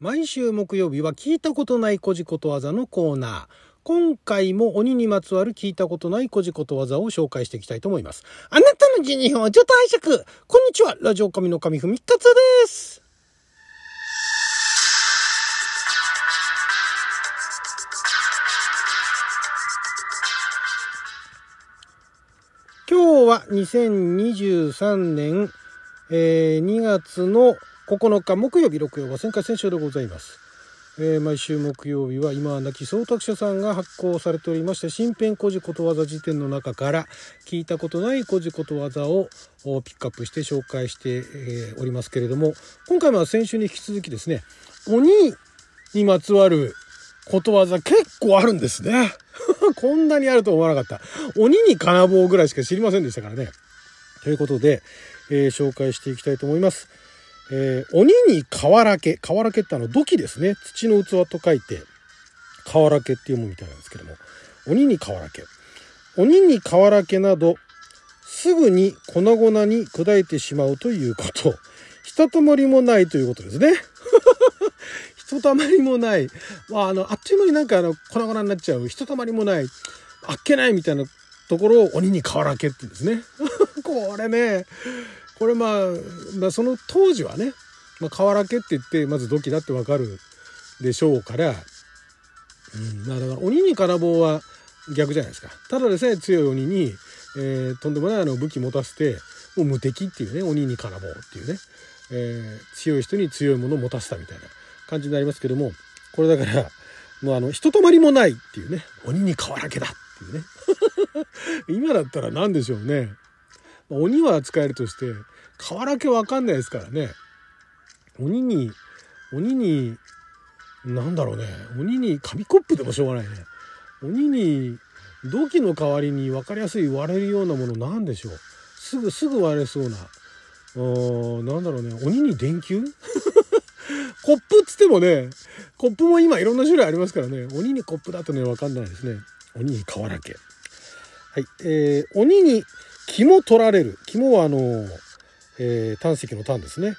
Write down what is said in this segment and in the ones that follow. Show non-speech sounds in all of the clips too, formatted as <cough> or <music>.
毎週木曜日は聞いたことないこじことわざのコーナー。今回も鬼にまつわる聞いたことないこじことわざを紹介していきたいと思います。あなたの12分をちょっと拝借こんにちはラジオ神の神ふみかつです今日は2023年、えー、2月の9日木曜日6曜は旋回戦勝でございます。えー毎週木曜日は今は亡き総託者さんが発行されておりまして新編古事ことわざ辞典の中から聞いたことない古事ことわざをピックアップして紹介して、えおりますけれども今回は先週に引き続きですね鬼にまつわることわざ結構あるんですね。<laughs> こんなにあると思わなかった。鬼に金棒ぐらいしか知りませんでしたからね。ということで、えー紹介していきたいと思います。えー鬼に瓦け。瓦けってあの土器ですね。土の器と書いて、瓦けっていうものみたいなんですけども。鬼に瓦け。鬼に瓦けなど、すぐに粉々に砕いてしまうということ。ひとたまりもないということですね。<laughs> ひとたまりもない。まあ、あの、あっという間になんかあの、粉々になっちゃう。ひとたまりもない。あっけないみたいなところを鬼に瓦けって言うんですね。<laughs> これね、これまあ、まあ、その当時はね、まあ、瓦けって言って、まず土器だってわかるでしょうから、うん、だから鬼に金棒は逆じゃないですか。ただでさえ強い鬼に、えーとんでもないあの武器持たせて、もう無敵っていうね、鬼に金棒っていうね、えー強い人に強いものを持たせたみたいな感じになりますけども、これだから、もうあの、ひとたまりもないっていうね、鬼に瓦けだっていうね。<laughs> 今だったら何でしょうね。鬼は使えるとして、瓦けわかんないですからね。鬼に、鬼に、なんだろうね。鬼に紙コップでもしょうがないね。鬼に、土器の代わりに分かりやすい割れるようなものなんでしょう。すぐ、すぐ割れそうな。あーなんだろうね。鬼に電球？<laughs> コップっつってもね、コップも今いろんな種類ありますからね。鬼にコップだとね、わかんないですね。鬼に瓦け。はい。えー、鬼に肝取られる。肝はあの、えー、胆石の胆ですね。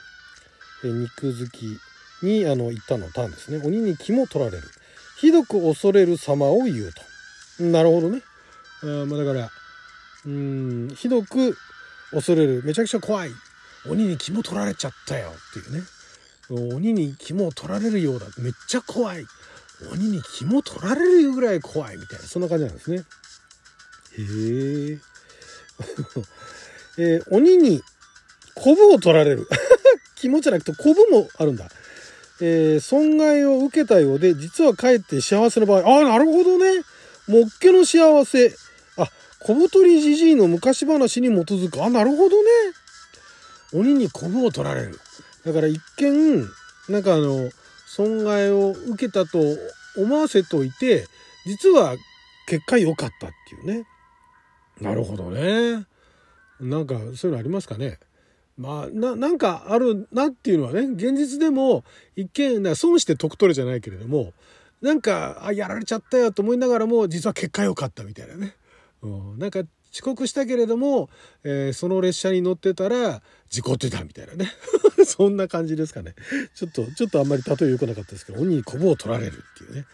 えー肉好きに、あの、言ったの胆ですね。鬼に肝取られる。ひどく恐れる様を言うと。なるほどね。あまあだから、うん、ひどく恐れる。めちゃくちゃ怖い。鬼に肝取られちゃったよっていうね。鬼に肝を取られるようだ。めっちゃ怖い。鬼に肝取られるぐらい怖いみたいな、そんな感じなんですね。へえ。<laughs> えー鬼にコブを取られる。<laughs> 肝じゃなくてコブもあるんだ。えー損害を受けたようで、実はかえって幸せの場合。ああ、なるほどね。もっけの幸せ。あ、小太りじじいの昔話に基づく。あ、なるほどね。鬼にコブを取られる。だから一見、なんかあの、損害を受けたと思わせといて、実は結果良かったっていうね。なるほどね。なんかそういうのありますかね。まあ、な、なんかあるなっていうのはね、現実でも一見、な損して得取れじゃないけれども、なんか、あ、やられちゃったよと思いながらも、実は結果良かったみたいなね。うん、なんか遅刻したけれども、えーその列車に乗ってたら事故ってたみたいなね。<laughs> そんな感じですかね。ちょっと、ちょっとあんまり例え良くなかったですけど、鬼にコブを取られるっていうね。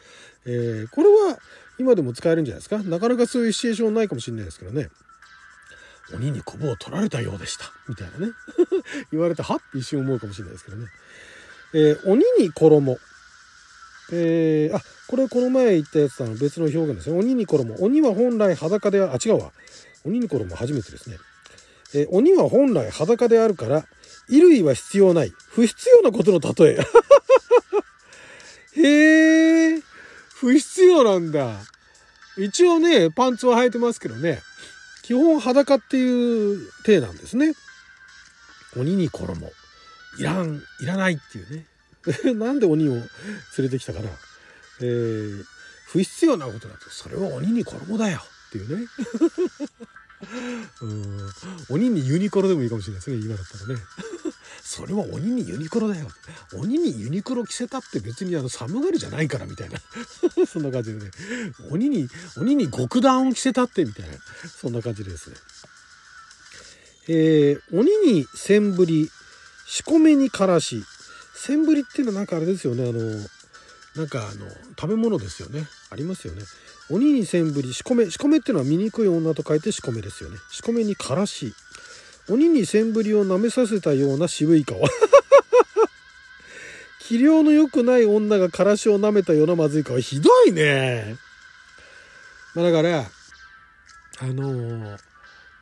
えーこれは今でも使えるんじゃないですか？なかなかそういうシチュエーションないかもしれないですけどね。鬼にコブを取られたようでした。みたいなね。<laughs> 言われて、はって一瞬思うかもしれないですけどね。えー鬼に衣。えーあ、これこの前言ったやつとは別の表現ですね。鬼に衣。鬼は本来裸であ、あ、違うわ。鬼に衣初めてですね。えー鬼は本来裸であるから、衣類は必要ない。不必要なことの例え。<laughs> へえ、不必要なんだ。一応ね、パンツは履いてますけどね。基本裸っていう体なんですね。鬼に衣。いらん、いらないっていうね。<laughs> なんで鬼を連れてきたかな。えー、不必要なことだと、それは鬼に衣だよっていうね。<laughs> うん鬼にユニクロでもいいかもしれないですね、今だったらね。それは鬼にユニクロだよ。鬼にユニクロ着せたって別にあの寒がりじゃないからみたいな。<laughs> そんな感じでね。鬼に、鬼に極暖を着せたってみたいな。そんな感じですね。えー、鬼に千振り、仕込めにからし、センブリっていうのはなんかあれですよねあのなんかあの食べ物ですよねありますよね鬼にセンブリ仕込め仕込めっていうのは醜い女と書いて仕込めですよね仕込めにからし鬼にセンブリを舐めさせたような渋い顔。<laughs> 器量の良くない女がからしを舐めたようなまずい顔。ひどいね。まあだからあのー、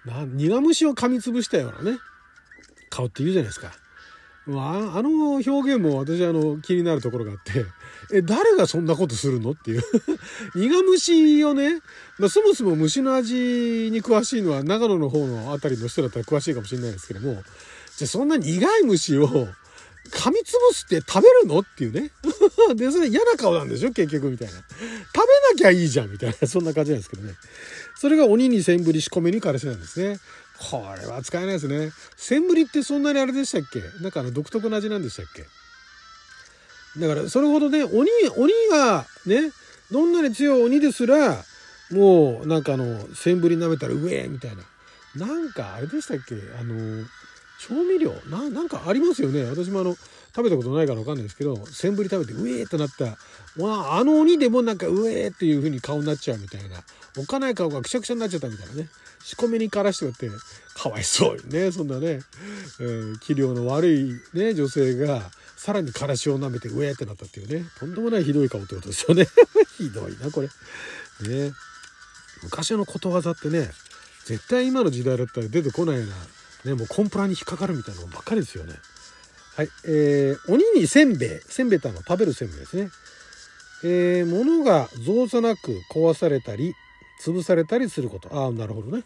な苦虫を噛みつぶしたようなね顔って言うじゃないですか。あの表現も私あの気になるところがあって。え誰がそんなことするのっていう。<laughs> 苦虫をね、まあ、そもそも虫の味に詳しいのは長野の方の辺りの人だったら詳しいかもしれないですけども。じゃあそんな苦い虫を <laughs> 噛みつぶすって食べるのっていうね。<laughs> でそれ嫌な顔なんでしょ？結局みたいな。食べなきゃいいじゃんみたいな。そんな感じなんですけどね。それが鬼に千振り仕込めにからしなんですね。これは使えないですね。センブリってそんなにあれでしたっけ？なんかあの独特な味なんでしたっけ？だからそれほどね、鬼、鬼がね、どんなに強い鬼ですら、もうなんかあの、センブリ舐めたらうえみたいな。なんかあれでしたっけ？あの、調味料？な、なんかありますよね。私もあの、食べたことないからわかんないですけど、センブリ食べてうえーってなった、あの鬼でもなんかうえーっていう風に顔になっちゃうみたいな。おっかない顔がくしゃくしゃになっちゃったみたいなね。仕込みにからしてってかわいそうにねそんなね、えー、器量の悪いね女性がさらにからしを舐めてうえーってなったっていうね。とんでもないひどい顔ってことですよね。<laughs> ひどいなこれ。ね。昔のことわざってね絶対今の時代だったら出てこないようなねもうコンプラに引っかかるみたいなのばっかりですよね。はい。えー、鬼にせんべい。せんべいってあの食べるせんべいですね。えー、物が造作なく壊されたり潰されたりすること。ああなるほどね。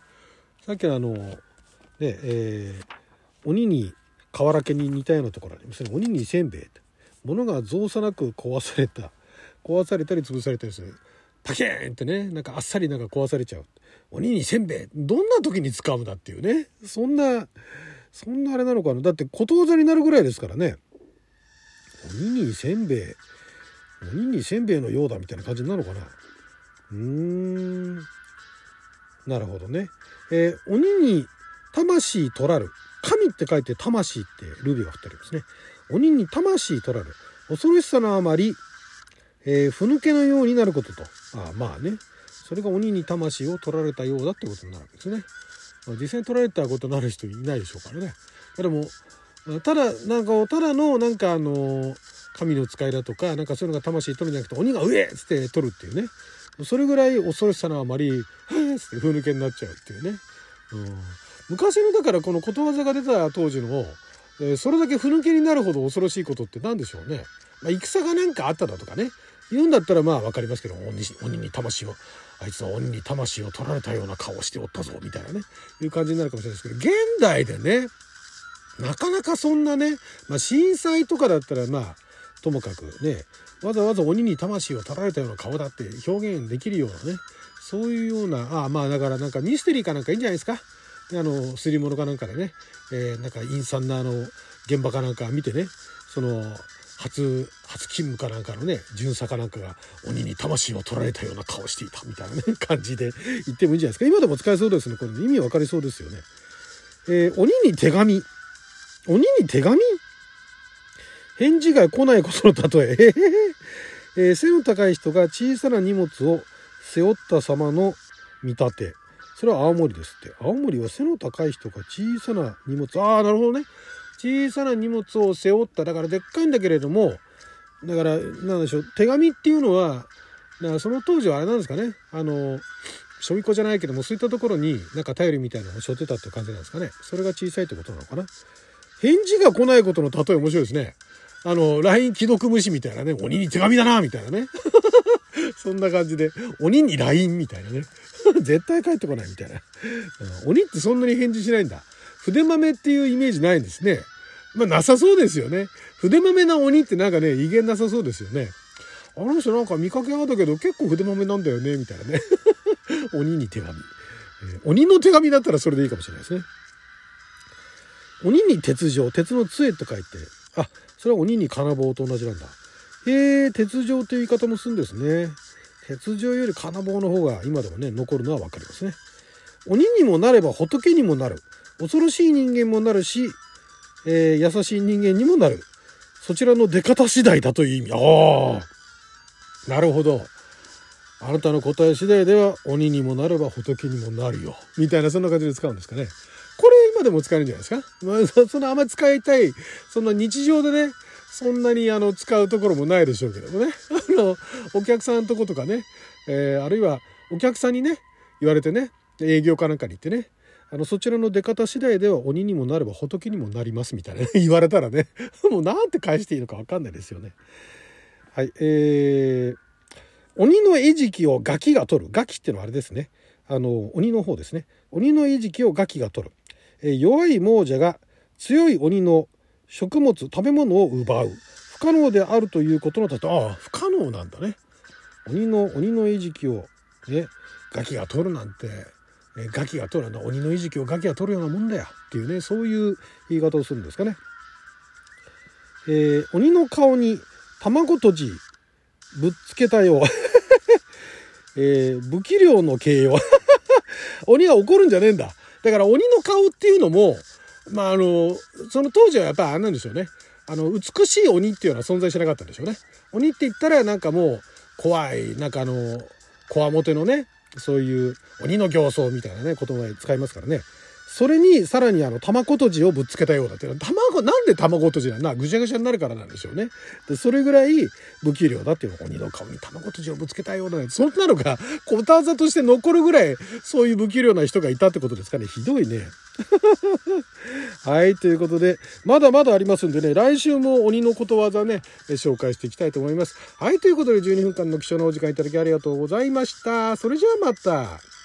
さっきのあのねえー、鬼に瓦家に似たようなところありますね。鬼にせんべいって。物が造作なく壊された壊されたり潰されたりする。パキーンってねなんかあっさりなんか壊されちゃう。鬼にせんべい。どんな時に使うんだっていうね。そんなそんなあれなのかな？だってことわざになるぐらいですからね鬼にせんべい鬼にせんべいのようだみたいな感じなのかな？うーんなるほどね。えー、鬼に魂取らる。神って書いて魂ってルビーが振ってありますね。鬼に魂取らる。恐ろしさのあまり、えー、ふぬけのようになることと。あまあね。それが鬼に魂を取られたようだってことになるわけですね。実際に取られたことになる人いないでしょうからね。でも、ただ、なんか、ただの、なんかあの、神の使いだとか、なんかそういうのが魂取るんじゃなくて、鬼が上っつって取るっていうね。それぐらい恐ろしさのあまり、へーっってふぬけになっちゃうっていうね。うん、昔のだからこのことわざが出た当時の、え、それだけふぬけになるほど恐ろしいことって何でしょうね。まあ、戦がなんかあっただとかね。言うんだったらまあ分かりますけど鬼鬼に魂をあいつは鬼に魂を取られたような顔をしておったぞみたいなねいう感じになるかもしれないですけど現代でねなかなかそんなね、まあ、震災とかだったらまあともかくねわざわざ鬼に魂を取られたような顔だって表現できるようなねそういうようなあまあだからなんかミステリーかなんかいいんじゃないですか。あのすり物かなんかでね、えー、なんか陰惨なあの現場かなんか見てねその初初勤務かなんかのね巡査かなんかが鬼に魂を取られたような顔していたみたいなね感じで言ってもいいんじゃないですか今でも使えそうですねこれ、ね、意味わかりそうですよね。えー、鬼に手紙鬼に手紙？返事が来ないことの例え。えー、背の高い人が小さな荷物を背負った様の見立て。それは青森ですって。青森は背の高い人が小さな荷物。ああ、なるほどね。小さな荷物を背負った。だからでっかいんだけれども、だから、なんでしょう。手紙っていうのは、だからその当時はあれなんですかね。あの、しょみこじゃないけども、そういったところになんか頼りみたいなのを背負ってたって感じなんですかね。それが小さいってことなのかな。返事が来ないことの例え面白いですね。あの、LINE 既読無視みたいなね、鬼に手紙だな、みたいなね。<laughs> そんな感じで、鬼に LINE みたいなね。<laughs> 絶対帰ってこないみたいな。鬼ってそんなに返事しないんだ。筆豆っていうイメージないんですね。まあ、なさそうですよね。筆豆な鬼ってなんかね、威厳なさそうですよね。あの人なんか見かけあったけど結構筆豆なんだよね、みたいなね。<laughs> 鬼に手紙、えー、鬼の手紙だったらそれでいいかもしれないですね。鬼に鉄条、鉄の杖と書いて、あ、それは鬼に金棒と同じなんだ。へえ、鉄条という言い方もするんですね。鉄条より金棒の方が今でもね、残るのは分かりますね。鬼にもなれば仏にもなる。恐ろしい人間もなるし、えー、優しい人間にもなる。そちらの出方次第だという意味。ああ、なるほど。あなたの答え次第では鬼にもなれば仏にもなるよ。みたいなそんな感じで使うんですかね。これ今でも使えるんじゃないですか？まあ、そのあんまり使いたい、そんな日常でね、そんなにあの使うところもないでしょうけどもね。あの、お客さんのとことかね、えー、あるいはお客さんにね、言われてね、営業かなんかに行ってね、あの、そちらの出方次第では鬼にもなれば仏にもなりますみたいな、ね、<laughs> 言われたらね、<laughs> もうなんて返していいのかわかんないですよね。はい、えー、鬼の餌食をガキが取る。ガキっていうのはあれですね。あの、鬼の方ですね。鬼の餌食をガキが取る。えー、弱い亡者が強い鬼の食物、食べ物を奪う。不可能であるということの例え、ああ、不可能なんだね。鬼の、鬼の餌食を、ね、ガキが取るなんて、えガキが取るの鬼の餌食をガキが取るようなもんだよっていうねそういう言い方をするんですかね。えー、鬼の顔に卵とじぶっつけたよ。<laughs> えー、武器量の形容。<laughs> 鬼が怒るんじゃねえんだ。だから鬼の顔っていうのも、まああの、その当時はやっぱあれなんですよね。あの、美しい鬼っていうのは存在しなかったんでしょうね。鬼って言ったらなんかもう怖い、なんかあの、こわもてのね、そういう鬼の形相みたいなね、言葉で使いますからね。それにさらにあの卵とじをぶっつけたようだっていうのは卵なんで卵とじなんだ？ぐちゃぐちゃになるからなんでしょうねでそれぐらい不器量だっていうの鬼の顔に卵とじをぶつけたようだねそんなのが <laughs> ことわざとして残るぐらいそういう不器量な人がいたってことですかねひどいね <laughs> はい、ということで、まだまだありますんでね、来週も鬼のことわざね、紹介していきたいと思います。はい、ということで12分間の貴重なお時間いただきありがとうございました。それじゃあまた。